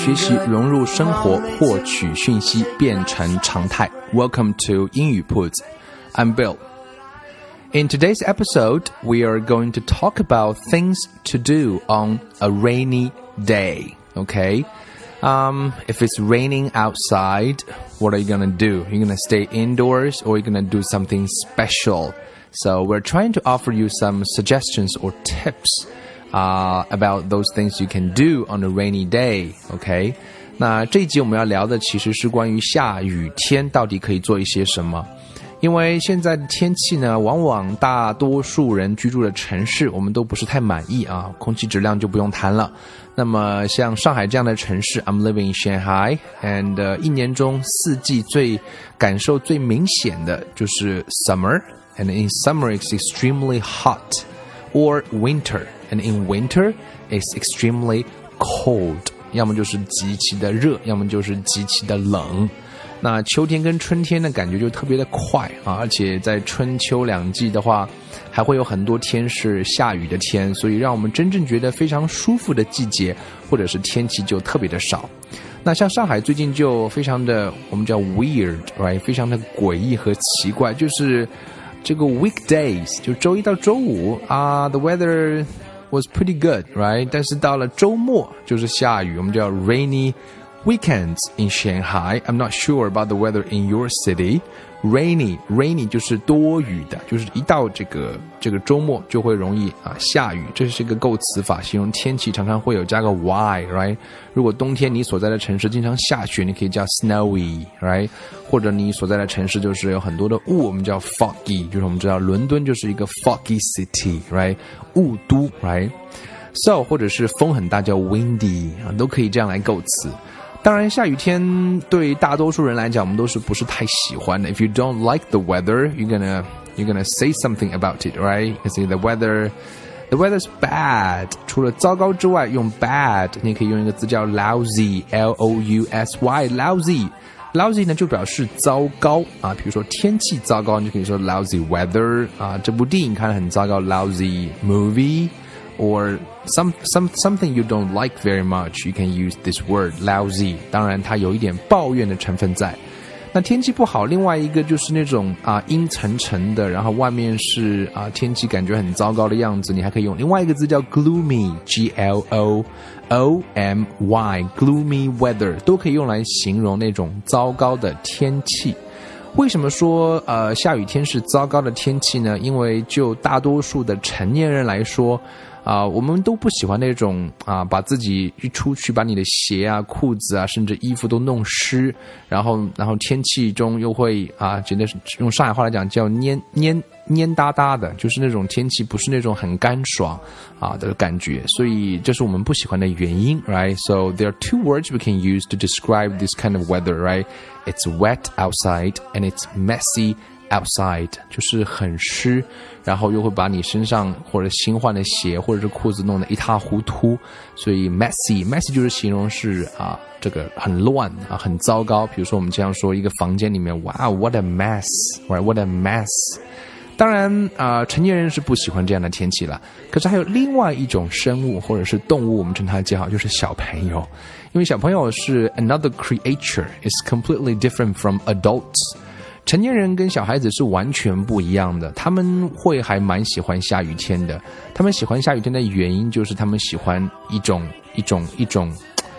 学习融入生活，获取讯息变成常态。Welcome to 英语铺子。I'm Bill. In today's episode, we are going to talk about things to do on a rainy day. Okay. Um, if it's raining outside, what are you gonna do? You're gonna stay indoors or you're gonna do something special. So we're trying to offer you some suggestions or tips uh, about those things you can do on a rainy day. OK，那这一集我们要聊的其实是关于下雨天到底可以做一些什么。因为现在的天气呢，往往大多数人居住的城市，我们都不是太满意啊，空气质量就不用谈了。那么像上海这样的城市，I'm living in Shanghai，and、uh, 一年中四季最感受最明显的就是 summer，and in summer it's extremely hot，or And in winter it's extremely cold，要么就是极其的热，要么就是极其的冷。那秋天跟春天的感觉就特别的快啊，而且在春秋两季的话，还会有很多天是下雨的天，所以让我们真正觉得非常舒服的季节或者是天气就特别的少。那像上海最近就非常的我们叫 weird，right，非常的诡异和奇怪，就是这个 weekdays 就周一到周五啊，the weather was pretty good，right，但是到了周末就是下雨，我们叫 rainy。 Weekends in Shanghai, I'm not sure about the weather in your city. Rainy, rainy 就是多雨的，就是一到这个这个周末就会容易啊下雨，这是一个构词法，形容天气常常会有加个 y，right？如果冬天你所在的城市经常下雪，你可以叫 snowy，right？或者你所在的城市就是有很多的雾，我们叫 foggy，就是我们知道伦敦就是一个 foggy city，right？雾都，right？So 或者是风很大叫 windy 啊，都可以这样来构词。当然，下雨天对大多数人来讲，我们都是不是太喜欢的。If you don't like the weather, you're gonna you're gonna say something about it, right? You say the weather, the weather's bad. 除了糟糕之外，用 bad 你可以用一个字叫 lousy, l o u s y, lousy. Lousy 呢就表示糟糕啊，比如说天气糟糕，你就可以说 lousy weather 啊。这部电影看了很糟糕，lousy movie。 some some something you don't like very much, you can use this word lousy。当然，它有一点抱怨的成分在。那天气不好，另外一个就是那种啊阴沉沉的，然后外面是啊天气感觉很糟糕的样子，你还可以用另外一个字叫 gloomy，g l o o m y，gloomy weather 都可以用来形容那种糟糕的天气。为什么说呃下雨天是糟糕的天气呢？因为就大多数的成年人来说。啊，我们都不喜欢那种啊，把自己一出去，把你的鞋啊、裤子啊，甚至衣服都弄湿，然后，然后天气中又会啊，觉得用上海话来讲叫蔫蔫蔫哒哒的，就是那种天气不是那种很干爽啊的感觉，所以这是我们不喜欢的原因，right？So there are two words we can use to describe this kind of weather, right? It's wet outside and it's messy. Outside 就是很湿，然后又会把你身上或者新换的鞋或者是裤子弄得一塌糊涂，所以 messy，messy 就是形容是啊这个很乱啊很糟糕。比如说我们经常说一个房间里面，哇，what a mess，right？what a mess。当然啊，成年人是不喜欢这样的天气了。可是还有另外一种生物或者是动物，我们称它叫就是小朋友，因为小朋友是 another creature，is completely different from adults。成年人跟小孩子是完全不一样的，他们会还蛮喜欢下雨天的。他们喜欢下雨天的原因就是他们喜欢一种一种一种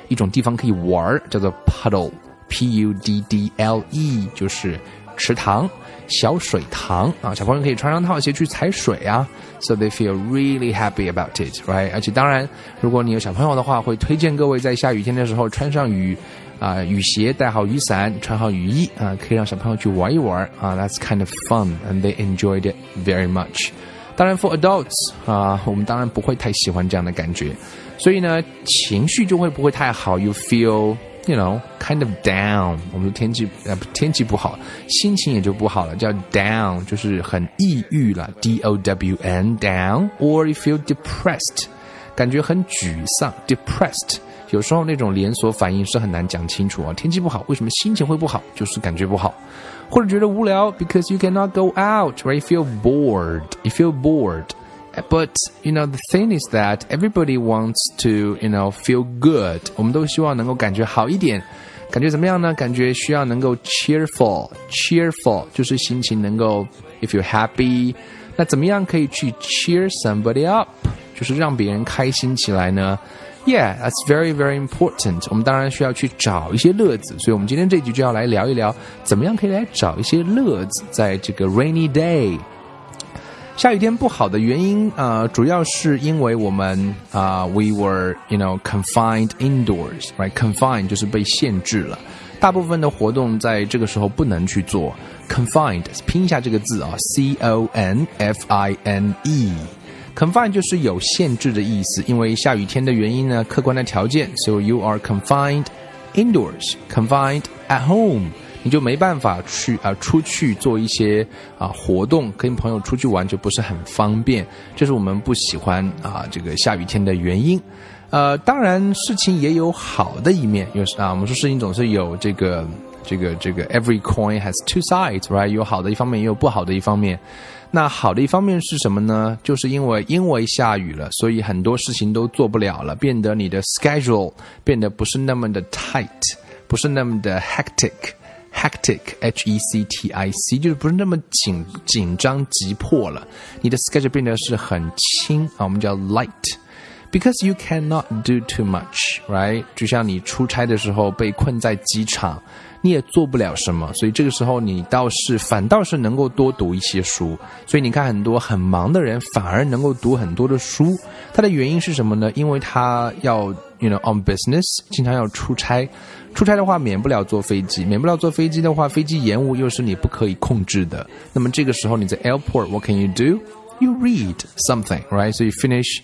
一种地方可以玩，叫做 puddle，p u d d l e，就是池塘、小水塘啊。小朋友可以穿上套鞋去踩水啊，so they feel really happy about it，right？而且当然，如果你有小朋友的话，会推荐各位在下雨天的时候穿上雨。啊，雨鞋带好雨伞，穿好雨衣啊，可以让小朋友去玩一玩啊。That's kind of fun, and they enjoyed it very much. 当然，for adults 啊，我们当然不会太喜欢这样的感觉，所以呢，情绪就会不会太好。You feel you know kind of down。我们说天气呃天气不好，心情也就不好了，叫 down，就是很抑郁了，d o w n down。Or you feel depressed，感觉很沮丧，depressed。 有时候那种连锁反应是很难讲清楚啊。天气不好，为什么心情会不好？就是感觉不好。或者觉得无聊，because you cannot go out, right? You feel bored. You feel bored. But you know the thing is that everybody wants to you know feel good. 我们都希望能够感觉好一点，感觉怎么样呢？感觉需要能够 cheerful, cheerful 就是心情能够 if you're happy，那怎么样可以去 cheer somebody up？就是让别人开心起来呢 ？Yeah, that's very very important. 我们当然需要去找一些乐子，所以我们今天这集就要来聊一聊，怎么样可以来找一些乐子，在这个 rainy day，下雨天不好的原因啊、呃，主要是因为我们啊、，we were you know confined indoors, right? Confined 就是被限制了，大部分的活动在这个时候不能去做。Confined 拼一下这个字啊，C O N F I N E。Confined 就是有限制的意思，因为下雨天的原因呢，客观的条件，so you are confined indoors, confined at home，你就没办法去啊、出去做一些啊、活动，跟朋友出去玩就不是很方便，这是我们不喜欢啊、这个下雨天的原因。呃，当然事情也有好的一面，有啊，我们说事情总是有这个这个这个，every coin has two sides，right？有好的一方面，也有不好的一方面。那好的一方面是什么呢？就是因为因为下雨了，所以很多事情都做不了了，变得你的 schedule 变得不是那么的 tight，不是那么的 hectic，hectic，h e c t i c，就是不是那么紧紧张急迫了。你的 schedule 变得是很轻啊，我们叫 light。Because you cannot do too much, right？就像你出差的时候被困在机场，你也做不了什么，所以这个时候你倒是反倒是能够多读一些书。所以你看，很多很忙的人反而能够读很多的书。它的原因是什么呢？因为他要，you know, on business，经常要出差。出差的话，免不了坐飞机，免不了坐飞机的话，飞机延误又是你不可以控制的。那么这个时候你在 airport，what can you do? You read something, right? So you finish.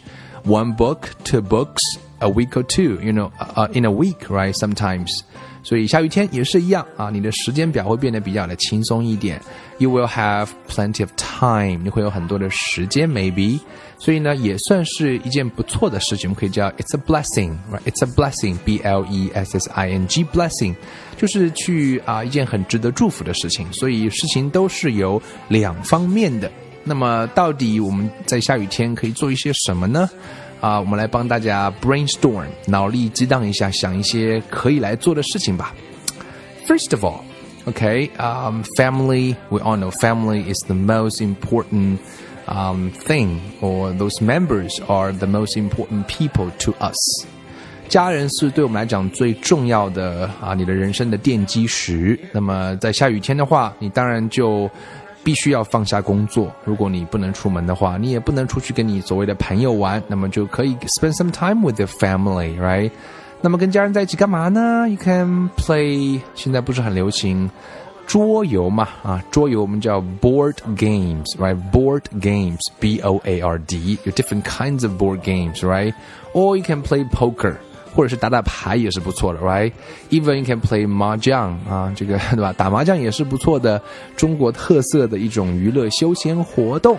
one book, two books, a week or two, you know, uh, in a week, right? Sometimes. 所以下雨天也是一样啊，你的时间表会变得比较的轻松一点。You will have plenty of time，你会有很多的时间，maybe。所以呢，也算是一件不错的事情，我们可以叫 it's a blessing，right？It's a blessing，b l e s s i n g，blessing，就是去啊一件很值得祝福的事情。所以事情都是有两方面的。 那么，到底我们在下雨天可以做一些什么呢？啊，我们来帮大家 brainstorm，脑力激荡一下，想一些可以来做的事情吧。First of all, okay, um, family. We all know family is the most important um, thing, or those members are the most important people to us. 家人是对我们来讲最重要的啊，你的人生的奠基石。那么在下雨天的话，你当然就。必须要放下工作。如果你不能出门的话，你也不能出去跟你所谓的朋友玩，那么就可以 spend some time with your family, right？那么跟家人在一起干嘛呢？You can play，现在不是很流行桌游嘛？啊，桌游我们叫 board games，right？Board games，B O A R D，有 different kinds of board games，right？Or you can play poker。 或者是打打牌也是不错的，right？Even you can play 麻将啊，这个 对吧？打麻将也是不错的，中国特色的一种娱乐休闲活动。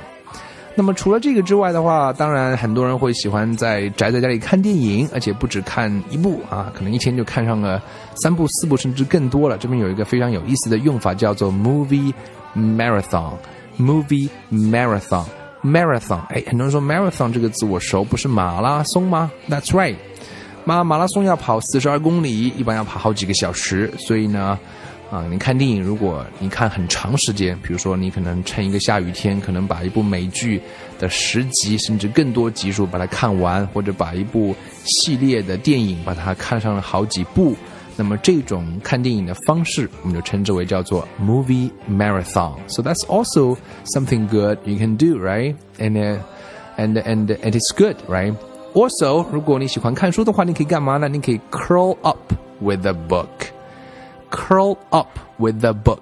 那么除了这个之外的话，当然很多人会喜欢在宅在家里看电影，而且不止看一部啊，可能一天就看上个三部、四部甚至更多了。这边有一个非常有意思的用法，叫做 movie marathon。movie marathon marathon，哎，很多人说 marathon 这个字我熟，不是马拉松吗？That's right。马马拉松要跑四十二公里，一般要跑好几个小时，所以呢，啊，你看电影，如果你看很长时间，比如说你可能趁一个下雨天，可能把一部美剧的十集甚至更多集数把它看完，或者把一部系列的电影把它看上了好几部，那么这种看电影的方式，我们就称之为叫做 movie marathon。So that's also something good you can do, right? And and and and it's good, right? Also，如果你喜欢看书的话，你可以干嘛呢？你可以 curl up with a book，curl up with a book。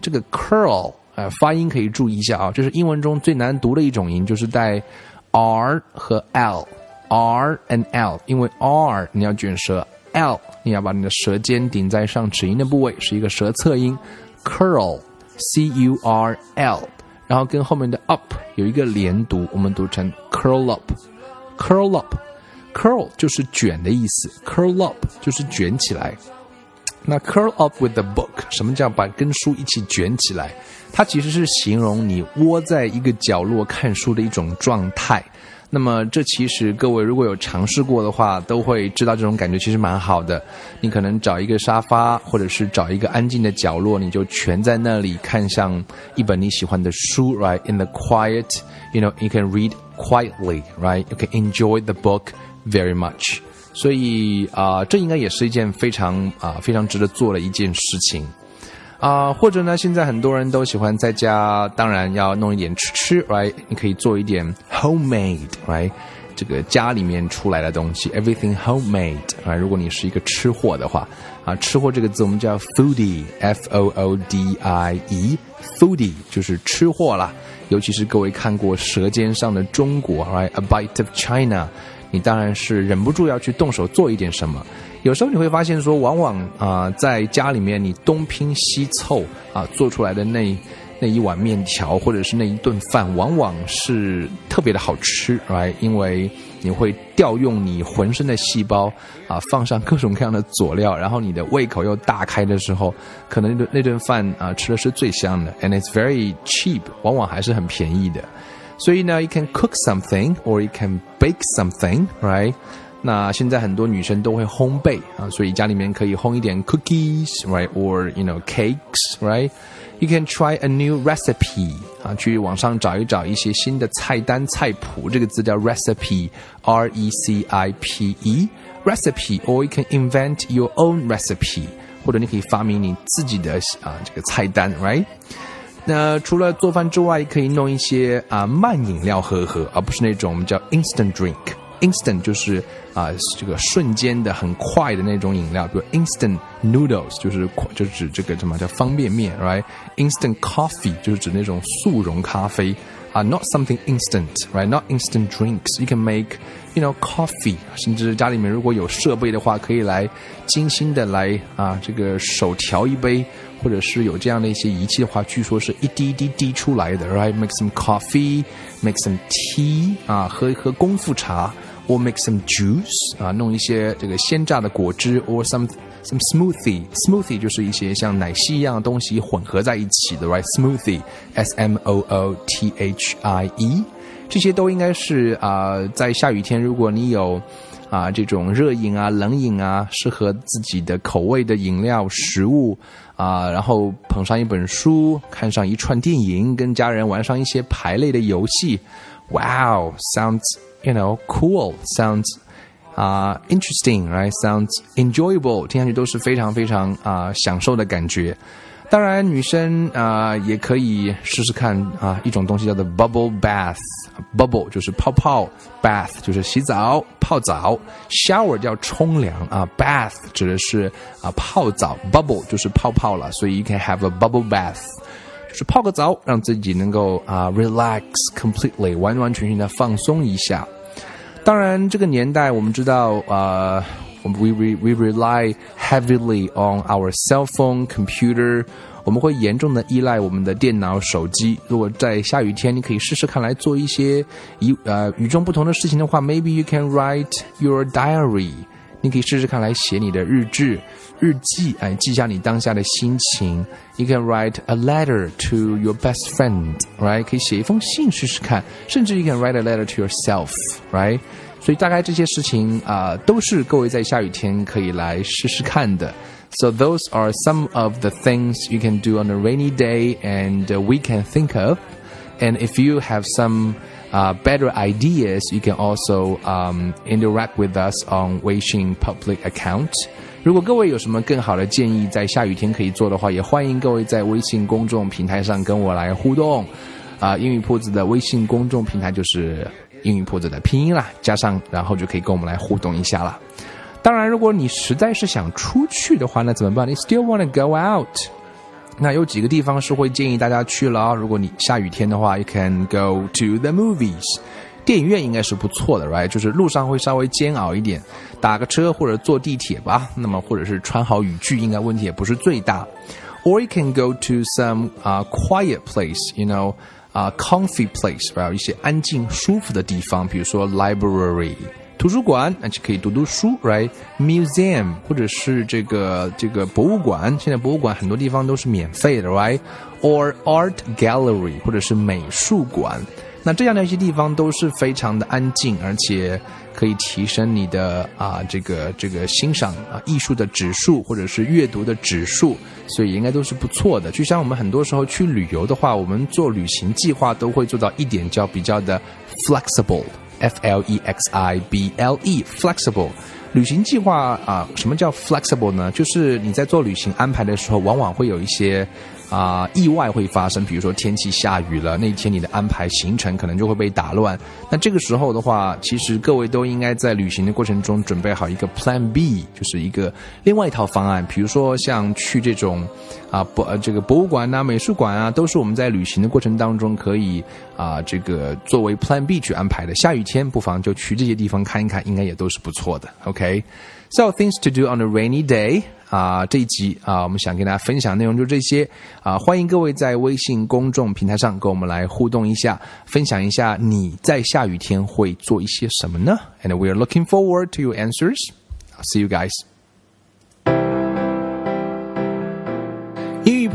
这个 curl 呃，发音可以注意一下啊，这是英文中最难读的一种音，就是带 r 和 l，r and l，因为 r 你要卷舌，l 你要把你的舌尖顶在上齿龈的部位，是一个舌侧音，curl，c u r l，然后跟后面的 up 有一个连读，我们读成 curl up curl up，curl 就是卷的意思，curl up 就是卷起来。那 curl up with the book，什么叫把跟书一起卷起来？它其实是形容你窝在一个角落看书的一种状态。那么这其实各位如果有尝试过的话，都会知道这种感觉其实蛮好的。你可能找一个沙发，或者是找一个安静的角落，你就蜷在那里看上一本你喜欢的书，right？In the quiet，you know，you can read quietly，right？You can enjoy the book very much。所以啊，这应该也是一件非常啊非常值得做的一件事情，啊，或者呢，现在很多人都喜欢在家，当然要弄一点吃吃，right？你可以做一点 homemade，right？这个家里面出来的东西，everything homemade，啊，如果你是一个吃货的话，啊，吃货这个字我们叫 foodie，f o o d i e，foodie 就是吃货啦，尤其是各位看过《舌尖上的中国》，right？A bite of China。你当然是忍不住要去动手做一点什么。有时候你会发现说，往往啊，在家里面你东拼西凑啊，做出来的那那一碗面条或者是那一顿饭，往往是特别的好吃，right？因为你会调用你浑身的细胞啊，放上各种各样的佐料，然后你的胃口又大开的时候，可能那顿那顿饭啊，吃的是最香的，and it's very cheap，往往还是很便宜的。所以呢，you can cook something or you can bake something, right? 那现在很多女生都会烘焙啊，所以家里面可以烘一点 cookies, right? Or you know cakes, right? You can try a new recipe 啊，去网上找一找一些新的菜单菜谱，这个字叫 recipe, R E C I P E, recipe. Or you can invent your own recipe，或者你可以发明你自己的啊这个菜单，right? 那除了做饭之外，可以弄一些啊慢饮料喝喝，而不是那种我们叫 instant drink。instant 就是啊这个瞬间的很快的那种饮料，比如 instant noodles 就是就指这个什么叫方便面，right？instant coffee 就是指那种速溶咖啡。啊，not something instant，right？Not instant drinks. You can make, you know, coffee. 甚至家里面如果有设备的话，可以来精心的来啊，这个手调一杯，或者是有这样的一些仪器的话，据说是一滴一滴滴出来的，right？Make some coffee, make some tea. 啊，喝一喝功夫茶，or make some juice. 啊，弄一些这个鲜榨的果汁，or some some smoothie. Smoothie 就是一些像奶昔一样的东西混合在一起的，right? Smoothie. S m o o t h i e 这些都应该是啊，在下雨天，如果你有啊这种热饮啊、冷饮啊，适合自己的口味的饮料、食物啊，然后捧上一本书，看上一串电影，跟家人玩上一些排类的游戏，Wow sounds you know cool. Sounds 啊，interesting，right？Sounds enjoyable，听上去都是非常非常啊享受的感觉。当然，女生啊也可以试试看啊一种东西叫做 bubble bath，bubble 就是泡泡，bath 就是洗澡泡澡，shower 叫冲凉啊，bath 指的是啊泡澡，bubble 就是泡泡了，所以 you can have a bubble bath，就是泡个澡，让自己能够啊 relax completely，完完全全的放松一下。当然，这个年代我们知道，呃，我们 we we we rely heavily on our cell phone computer，我们会严重的依赖我们的电脑、手机。如果在下雨天，你可以试试看来做一些与呃与众不同的事情的话，maybe you can write your diary。你可以试试看来写你的日志、日记，哎，记下你当下的心情。You can write a letter to your best friend, right？可以写一封信试试看，甚至 you can write a letter to yourself, right？所以大概这些事情啊、呃，都是各位在下雨天可以来试试看的。So those are some of the things you can do on a rainy day, and uh, we can think of. And if you have some uh, better ideas, you can also um, interact with us on Weixin public account. 如果各位有什么更好的建议，在下雨天可以做的话，也欢迎各位在微信公众平台上跟我来互动。啊、英语铺子的微信公众平台就是英语铺子的拼音啦，加上然后就可以跟我们来互动一下了。当然，如果你实在是想出去的话，那怎么办？你 still want to go out？那有几个地方是会建议大家去了啊。如果你下雨天的话，you can go to the movies。电影院应该是不错的，right？就是路上会稍微煎熬一点，打个车或者坐地铁吧。那么或者是穿好雨具，应该问题也不是最大。Or you can go to some 啊、uh, quiet place，you know，啊、uh, comfy place，还有一些安静舒服的地方，比如说 library。图书馆，那就可以读读书，right？Museum 或者是这个这个博物馆，现在博物馆很多地方都是免费的，right？Or art gallery 或者是美术馆。那这样的一些地方都是非常的安静，而且可以提升你的啊这个这个欣赏啊艺术的指数或者是阅读的指数，所以应该都是不错的。就像我们很多时候去旅游的话，我们做旅行计划都会做到一点叫比较的 flexible F L E X I B L E flexible 旅行计划啊。什么叫 flexible 呢？就是你在做旅行安排的时候，往往会有一些。啊，意外会发生，比如说天气下雨了，那天你的安排行程可能就会被打乱。那这个时候的话，其实各位都应该在旅行的过程中准备好一个 Plan B，就是一个另外一套方案。比如说像去这种啊博这个博物馆呐、美术馆啊，都是我们在旅行的过程当中可以啊这个作为 Plan B 去安排的。下雨天不妨就去这些地方看一看，应该也都是不错的。OK，so things to do on a rainy day。啊，这一集啊，我们想跟大家分享内容就这些啊，欢迎各位在微信公众平台上跟我们来互动一下，分享一下你在下雨天会做一些什么呢？And we are looking forward to your answers. See you guys.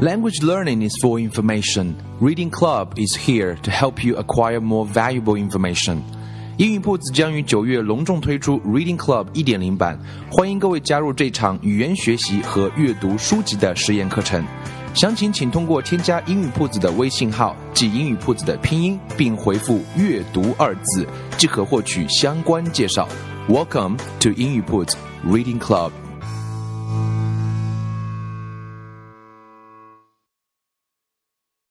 Language learning is for information. Reading Club is here to help you acquire more valuable information. 英语铺子将于九月隆重推出 Reading Club 一点零版，欢迎各位加入这场语言学习和阅读书籍的实验课程。详情请通过添加英语铺子的微信号，即英语铺子的拼音，并回复“阅读”二字，即可获取相关介绍。Welcome to 英语铺子 Reading Club。